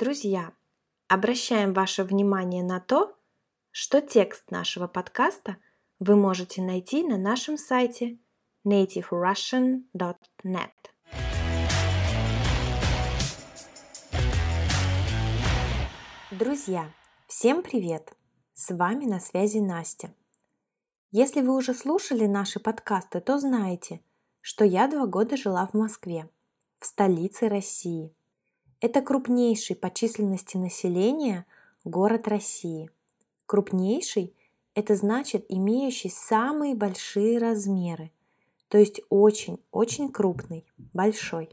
Друзья, обращаем ваше внимание на то, что текст нашего подкаста вы можете найти на нашем сайте nativerussian.net. Друзья, всем привет! С вами на связи Настя. Если вы уже слушали наши подкасты, то знаете, что я два года жила в Москве, в столице России – это крупнейший по численности населения город России. Крупнейший – это значит имеющий самые большие размеры, то есть очень-очень крупный, большой.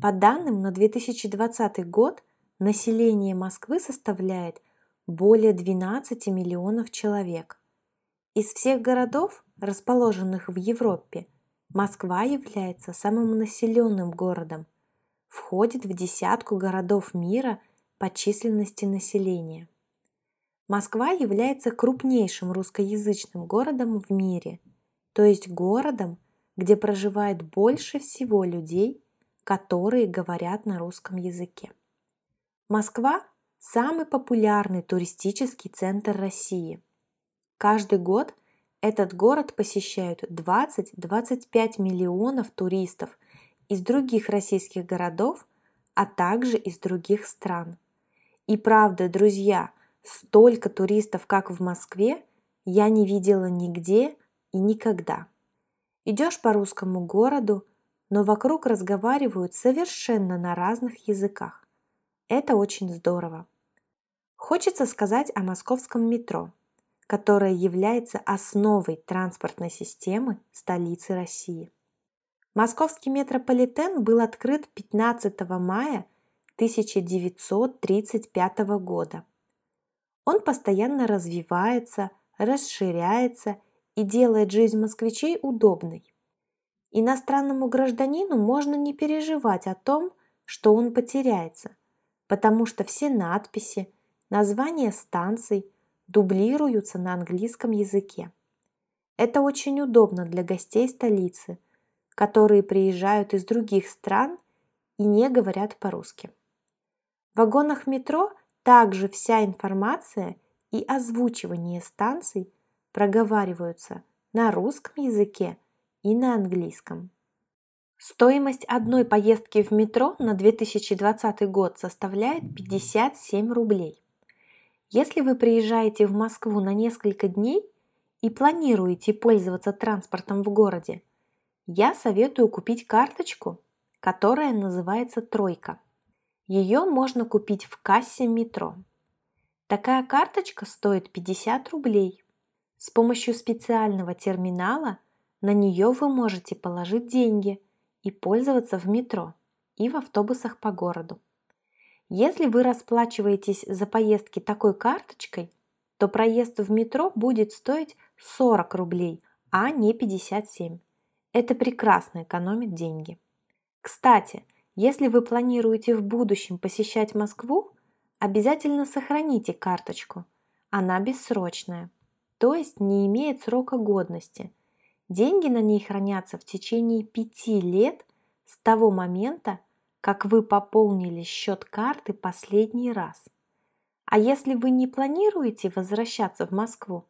По данным на 2020 год население Москвы составляет более 12 миллионов человек. Из всех городов, расположенных в Европе, Москва является самым населенным городом – входит в десятку городов мира по численности населения. Москва является крупнейшим русскоязычным городом в мире, то есть городом, где проживает больше всего людей, которые говорят на русском языке. Москва – самый популярный туристический центр России. Каждый год этот город посещают 20-25 миллионов туристов из других российских городов, а также из других стран. И правда, друзья, столько туристов, как в Москве, я не видела нигде и никогда. Идешь по русскому городу, но вокруг разговаривают совершенно на разных языках. Это очень здорово. Хочется сказать о московском метро, которое является основой транспортной системы столицы России. Московский метрополитен был открыт 15 мая 1935 года. Он постоянно развивается, расширяется и делает жизнь москвичей удобной. Иностранному гражданину можно не переживать о том, что он потеряется, потому что все надписи, названия станций дублируются на английском языке. Это очень удобно для гостей столицы, которые приезжают из других стран и не говорят по-русски. В вагонах метро также вся информация и озвучивание станций проговариваются на русском языке и на английском. Стоимость одной поездки в метро на 2020 год составляет 57 рублей. Если вы приезжаете в Москву на несколько дней и планируете пользоваться транспортом в городе – я советую купить карточку, которая называется «Тройка». Ее можно купить в кассе метро. Такая карточка стоит 50 рублей. С помощью специального терминала на нее вы можете положить деньги и пользоваться в метро и в автобусах по городу. Если вы расплачиваетесь за поездки такой карточкой, то проезд в метро будет стоить 40 рублей, а не 57. Это прекрасно экономит деньги. Кстати, если вы планируете в будущем посещать Москву, обязательно сохраните карточку. Она бессрочная, то есть не имеет срока годности. Деньги на ней хранятся в течение пяти лет с того момента, как вы пополнили счет карты последний раз. А если вы не планируете возвращаться в Москву,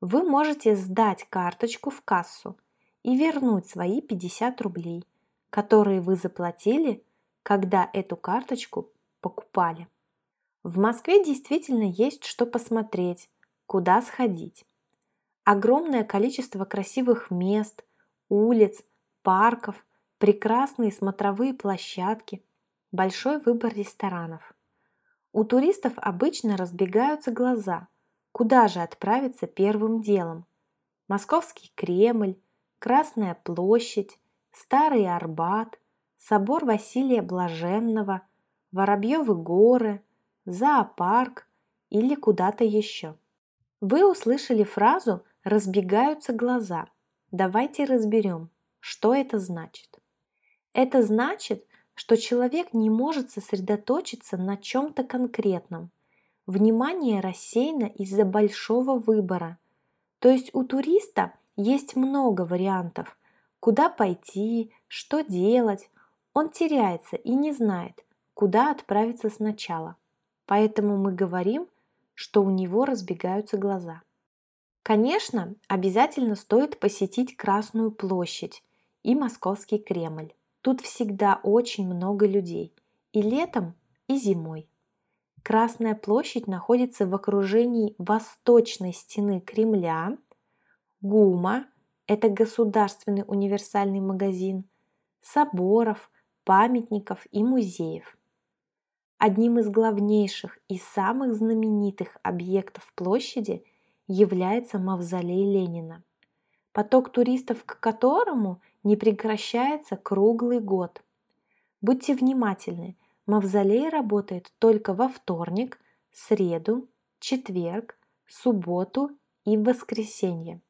вы можете сдать карточку в кассу – и вернуть свои 50 рублей, которые вы заплатили, когда эту карточку покупали. В Москве действительно есть что посмотреть, куда сходить. Огромное количество красивых мест, улиц, парков, прекрасные смотровые площадки, большой выбор ресторанов. У туристов обычно разбегаются глаза, куда же отправиться первым делом. Московский Кремль, Красная площадь, Старый Арбат, собор Василия Блаженного, Воробьевы горы, зоопарк или куда-то еще. Вы услышали фразу «разбегаются глаза». Давайте разберем, что это значит. Это значит, что человек не может сосредоточиться на чем-то конкретном. Внимание рассеяно из-за большого выбора. То есть у туриста есть много вариантов, куда пойти, что делать. Он теряется и не знает, куда отправиться сначала. Поэтому мы говорим, что у него разбегаются глаза. Конечно, обязательно стоит посетить Красную площадь и Московский Кремль. Тут всегда очень много людей. И летом, и зимой. Красная площадь находится в окружении восточной стены Кремля, ГУМа, это государственный универсальный магазин, соборов, памятников и музеев. Одним из главнейших и самых знаменитых объектов площади является мавзолей Ленина, поток туристов к которому не прекращается круглый год. Будьте внимательны, Мавзолей работает только во вторник, среду, четверг, субботу и воскресенье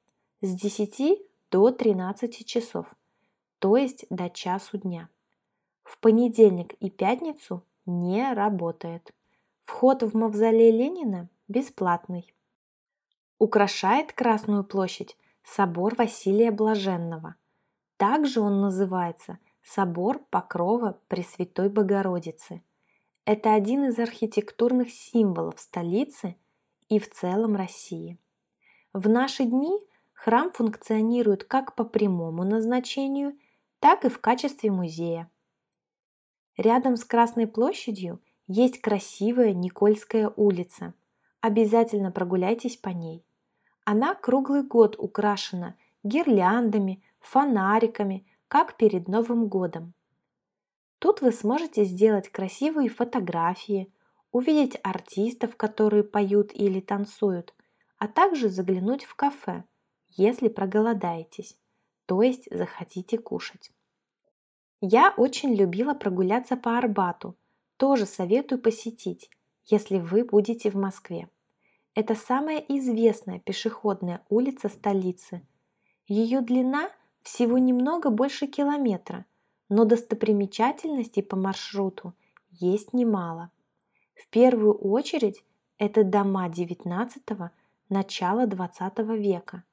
с 10 до 13 часов, то есть до часу дня. В понедельник и пятницу не работает. Вход в мавзолей Ленина бесплатный. Украшает Красную площадь собор Василия Блаженного. Также он называется – собор Покрова Пресвятой Богородицы. Это один из архитектурных символов столицы и в целом России. В наши дни храм функционирует как по прямому назначению, так и в качестве музея. Рядом с Красной площадью есть красивая Никольская улица. Обязательно прогуляйтесь по ней. Она круглый год украшена гирляндами, фонариками, как перед Новым годом. Тут вы сможете сделать красивые фотографии, увидеть артистов, которые поют или танцуют, а также заглянуть в кафе, если проголодаетесь, то есть захотите кушать. Я очень любила прогуляться по Арбату, тоже советую посетить, если вы будете в Москве. Это самая известная пешеходная улица столицы. Ее длина – всего немного больше километра, но достопримечательностей по маршруту есть немало. В первую очередь это дома XIX – начала XX века,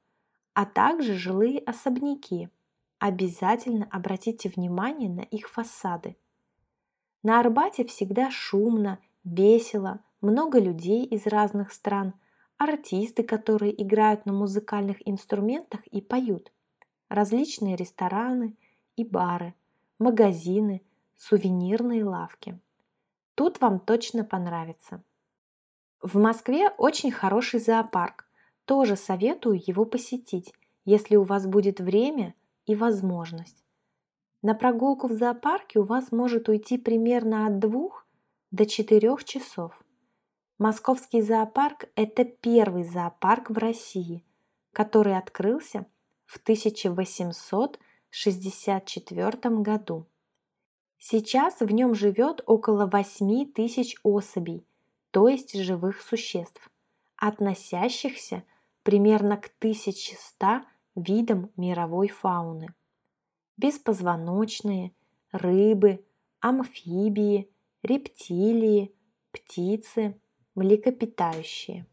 а также жилые особняки. Обязательно обратите внимание на их фасады. На Арбате всегда шумно, весело, много людей из разных стран, артисты, которые играют на музыкальных инструментах и поют – различные рестораны и бары, магазины, сувенирные лавки. Тут вам точно понравится. В Москве очень хороший зоопарк. Тоже советую его посетить, если у вас будет время и возможность. На прогулку в зоопарке у вас может уйти примерно от двух до четырех часов. Московский зоопарк – это первый зоопарк в России, который открылся в 1864 году. Сейчас в нем живет около 8 тысяч особей, то есть живых существ, относящихся примерно к 1100 видам мировой фауны. Беспозвоночные, рыбы, амфибии, рептилии, птицы, млекопитающие.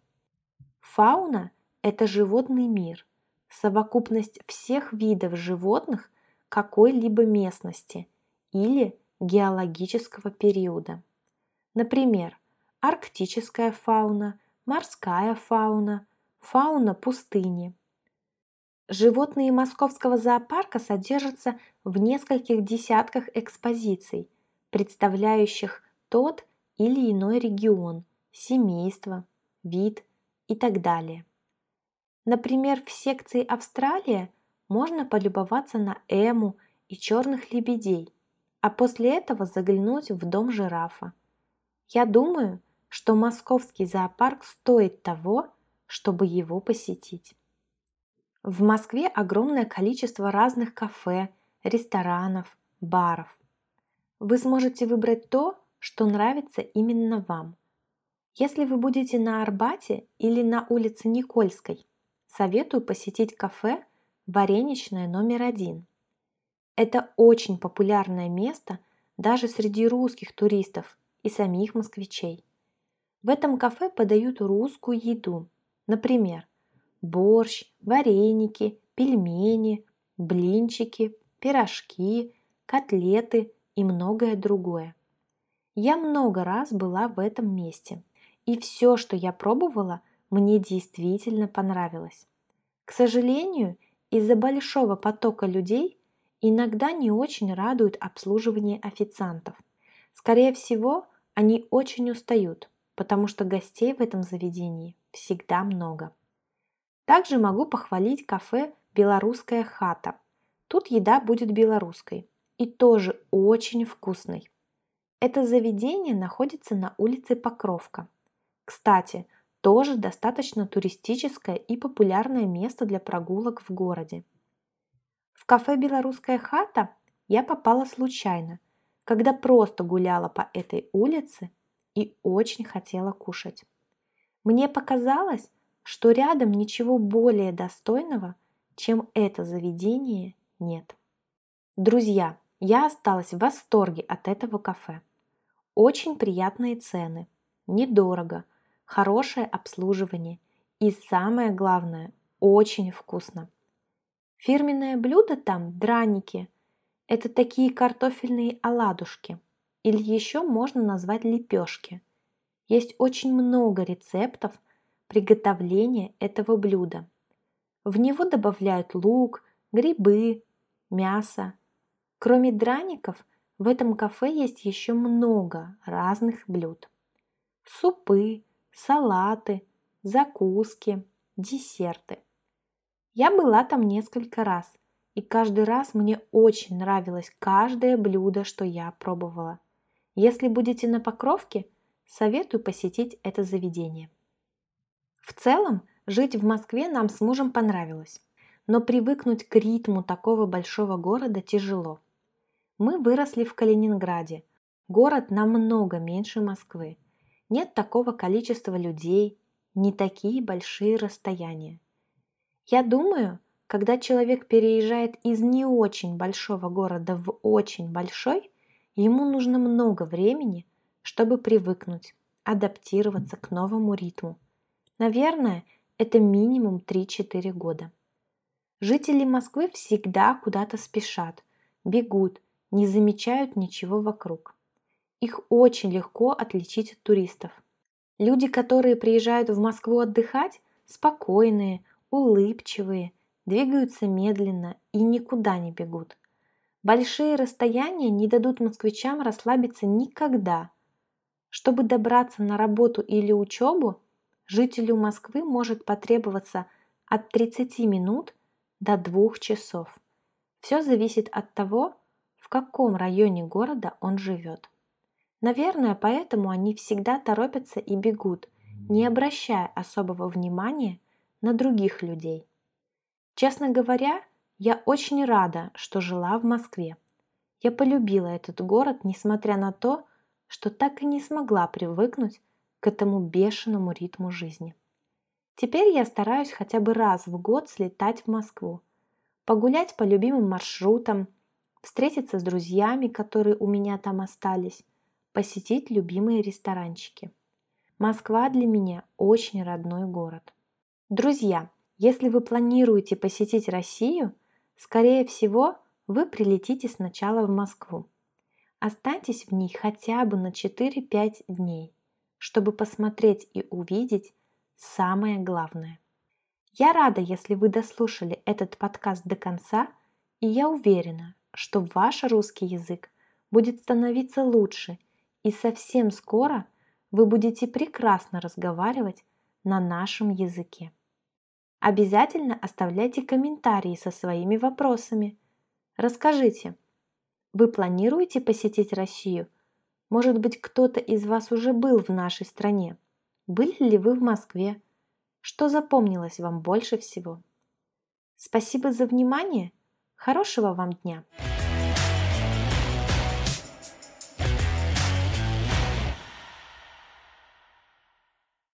Фауна – это животный мир, совокупность всех видов животных какой-либо местности или геологического периода. Например, арктическая фауна, морская фауна, фауна пустыни. Животные московского зоопарка содержатся в нескольких десятках экспозиций, представляющих тот или иной регион, семейство, вид и так далее. Например, в секции Австралия можно полюбоваться на эму и черных лебедей, а после этого заглянуть в дом жирафа. Я думаю, что московский зоопарк стоит того, чтобы его посетить. В Москве огромное количество разных кафе, ресторанов, баров. Вы сможете выбрать то, что нравится именно вам. Если вы будете на Арбате или на улице Никольской, советую посетить кафе «Вареничное номер один». Это очень популярное место даже среди русских туристов и самих москвичей. В этом кафе подают русскую еду, например, борщ, вареники, пельмени, блинчики, пирожки, котлеты и многое другое. Я много раз была в этом месте, и все, что я пробовала, мне действительно понравилось. К сожалению, из-за большого потока людей иногда не очень радует обслуживание официантов. Скорее всего, они очень устают, потому что гостей в этом заведении всегда много. Также могу похвалить кафе «Белорусская хата». Тут еда будет белорусской и тоже очень вкусной. Это заведение находится на улице Покровка. Кстати, тоже достаточно туристическое и популярное место для прогулок в городе. В кафе «Белорусская хата» я попала случайно, когда просто гуляла по этой улице и очень хотела кушать. Мне показалось, что рядом ничего более достойного, чем это заведение, нет. Друзья, я осталась в восторге от этого кафе. Очень приятные цены, недорого – хорошее обслуживание и самое главное, очень вкусно. Фирменное блюдо там – драники. Это такие картофельные оладушки. Или еще можно назвать лепешки. Есть очень много рецептов приготовления этого блюда. В него добавляют лук, грибы, мясо. Кроме драников, в этом кафе есть еще много разных блюд. Супы, салаты, закуски, десерты. Я была там несколько раз, и каждый раз мне очень нравилось каждое блюдо, что я пробовала. Если будете на Покровке, советую посетить это заведение. В целом, жить в Москве нам с мужем понравилось, но привыкнуть к ритму такого большого города тяжело. Мы выросли в Калининграде, город намного меньше Москвы, нет такого количества людей, не такие большие расстояния. Я думаю, когда человек переезжает из не очень большого города в очень большой, ему нужно много времени, чтобы привыкнуть, адаптироваться к новому ритму. Наверное, это минимум 3-4 года. Жители Москвы всегда куда-то спешат, бегут, не замечают ничего вокруг. Их очень легко отличить от туристов. Люди, которые приезжают в Москву отдыхать, спокойные, улыбчивые, двигаются медленно и никуда не бегут. Большие расстояния не дадут москвичам расслабиться никогда. Чтобы добраться на работу или учебу, жителю Москвы может потребоваться от 30 минут до 2 часов. Все зависит от того, в каком районе города он живет. Наверное, поэтому они всегда торопятся и бегут, не обращая особого внимания на других людей. Честно говоря, я очень рада, что жила в Москве. Я полюбила этот город, несмотря на то, что так и не смогла привыкнуть к этому бешеному ритму жизни. Теперь я стараюсь хотя бы раз в год слетать в Москву, погулять по любимым маршрутам, встретиться с друзьями, которые у меня там остались, посетить любимые ресторанчики. Москва для меня очень родной город. Друзья, если вы планируете посетить Россию, скорее всего, вы прилетите сначала в Москву. Останьтесь в ней хотя бы на 4-5 дней, чтобы посмотреть и увидеть самое главное. Я рада, если вы дослушали этот подкаст до конца, и я уверена, что ваш русский язык будет становиться лучше и совсем скоро вы будете прекрасно разговаривать на нашем языке. Обязательно оставляйте комментарии со своими вопросами. Расскажите, вы планируете посетить Россию? Может быть, кто-то из вас уже был в нашей стране? Были ли вы в Москве? Что запомнилось вам больше всего? Спасибо за внимание. Хорошего вам дня!